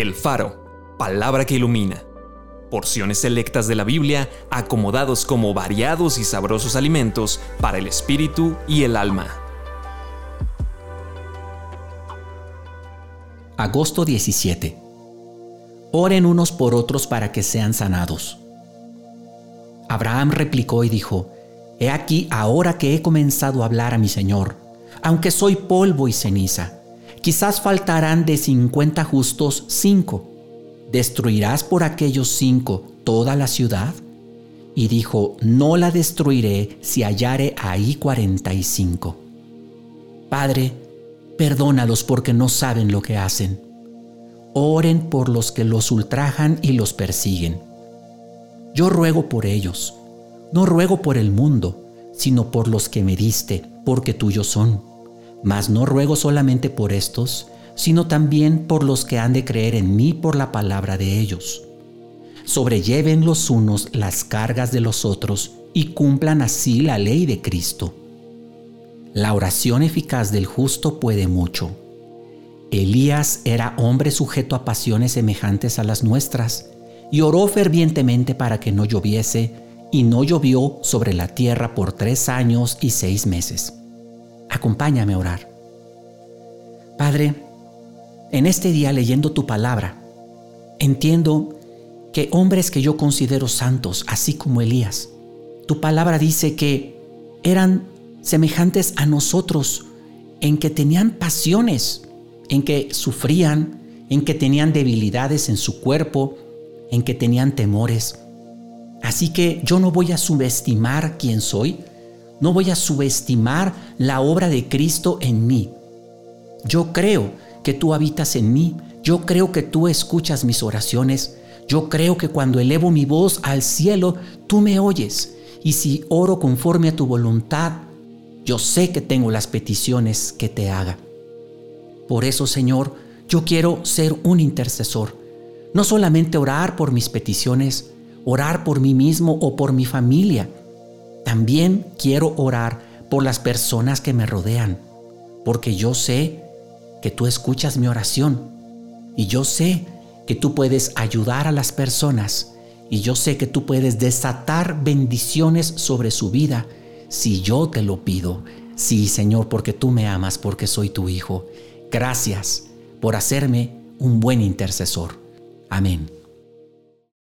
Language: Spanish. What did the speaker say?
El Faro, palabra que ilumina. Porciones selectas de la Biblia acomodados como variados y sabrosos alimentos para el espíritu y el alma. Agosto 17. Oren unos por otros para que sean sanados. Abraham replicó y dijo, He aquí ahora que he comenzado a hablar a mi Señor, aunque soy polvo y ceniza Quizás faltarán de cincuenta justos cinco. ¿Destruirás por aquellos cinco toda la ciudad? Y dijo, no la destruiré si hallare ahí cuarenta y cinco. Padre, perdónalos porque no saben lo que hacen. Oren por los que los ultrajan y los persiguen. Yo ruego por ellos, no ruego por el mundo, sino por los que me diste, porque tuyos son mas no ruego solamente por estos, sino también por los que han de creer en mí por la palabra de ellos. Sobrelleven los unos las cargas de los otros y cumplan así la ley de Cristo. La oración eficaz del justo puede mucho. Elías era hombre sujeto a pasiones semejantes a las nuestras, y oró fervientemente para que no lloviese, y no llovió sobre la tierra por tres años y seis meses. Acompáñame a orar. Padre, en este día leyendo tu palabra, entiendo que hombres que yo considero santos, así como Elías, tu palabra dice que eran semejantes a nosotros, en que tenían pasiones, en que sufrían, en que tenían debilidades en su cuerpo, en que tenían temores. Así que yo no voy a subestimar quién soy, no voy a subestimar la obra de Cristo en mí. Yo creo que tú habitas en mí. Yo creo que tú escuchas mis oraciones. Yo creo que cuando elevo mi voz al cielo, tú me oyes. Y si oro conforme a tu voluntad, yo sé que tengo las peticiones que te haga. Por eso, Señor, yo quiero ser un intercesor. No solamente orar por mis peticiones, orar por mí mismo o por mi familia, también quiero orar por las personas que me rodean, porque yo sé que tú escuchas mi oración y yo sé que tú puedes ayudar a las personas y yo sé que tú puedes desatar bendiciones sobre su vida si yo te lo pido. Sí, Señor, porque tú me amas, porque soy tu Hijo. Gracias por hacerme un buen intercesor. Amén.